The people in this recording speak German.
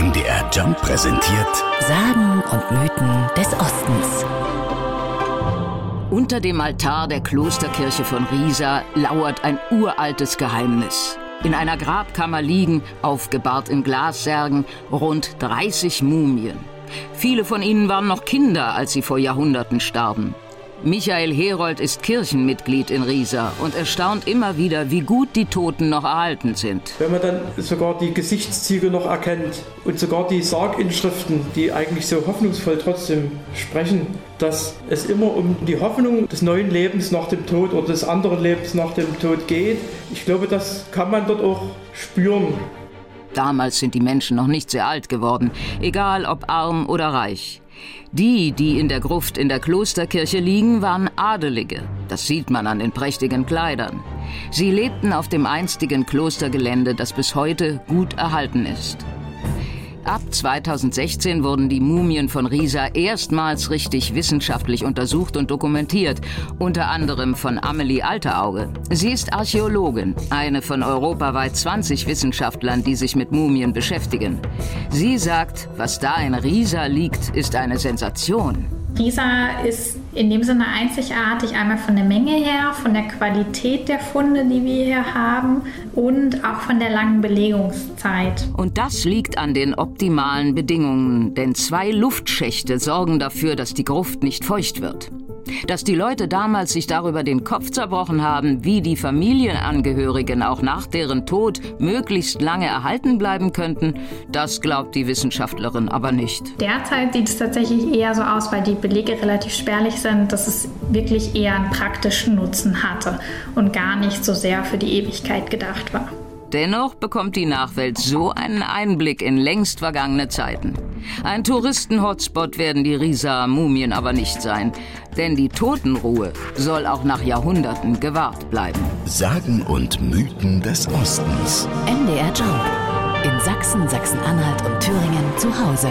MDR Jump präsentiert Sagen und Mythen des Ostens. Unter dem Altar der Klosterkirche von Riesa lauert ein uraltes Geheimnis. In einer Grabkammer liegen, aufgebahrt in Glassärgen, rund 30 Mumien. Viele von ihnen waren noch Kinder, als sie vor Jahrhunderten starben. Michael Herold ist Kirchenmitglied in Riesa und erstaunt immer wieder, wie gut die Toten noch erhalten sind. Wenn man dann sogar die Gesichtszüge noch erkennt und sogar die Sarginschriften, die eigentlich so hoffnungsvoll trotzdem sprechen, dass es immer um die Hoffnung des neuen Lebens nach dem Tod oder des anderen Lebens nach dem Tod geht. Ich glaube, das kann man dort auch spüren. Damals sind die Menschen noch nicht sehr alt geworden, egal ob arm oder reich. Die, die in der Gruft in der Klosterkirche liegen, waren Adelige. Das sieht man an den prächtigen Kleidern. Sie lebten auf dem einstigen Klostergelände, das bis heute gut erhalten ist. Ab 2016 wurden die Mumien von Riesa erstmals richtig wissenschaftlich untersucht und dokumentiert, unter anderem von Amelie Alterauge. Sie ist Archäologin, eine von europaweit 20 Wissenschaftlern, die sich mit Mumien beschäftigen. Sie sagt, was da in Riesa liegt, ist eine Sensation. Riesa ist in dem Sinne einzigartig, einmal von der Menge her, von der Qualität der Funde, die wir hier haben und auch von der langen Belegungszeit. Und das liegt an den optimalen Bedingungen, denn zwei Luftschächte sorgen dafür, dass die Gruft nicht feucht wird. Dass die Leute damals sich darüber den Kopf zerbrochen haben, wie die Familienangehörigen auch nach deren Tod möglichst lange erhalten bleiben könnten, das glaubt die Wissenschaftlerin aber nicht. Derzeit sieht es tatsächlich eher so aus, weil die Belege relativ spärlich sind, dass es wirklich eher einen praktischen Nutzen hatte und gar nicht so sehr für die Ewigkeit gedacht war. Dennoch bekommt die Nachwelt so einen Einblick in längst vergangene Zeiten. Ein Touristen-Hotspot werden die Risa-Mumien aber nicht sein, denn die Totenruhe soll auch nach Jahrhunderten gewahrt bleiben. Sagen und Mythen des Ostens. MDR Jump. In Sachsen, Sachsen-Anhalt und Thüringen zu Hause.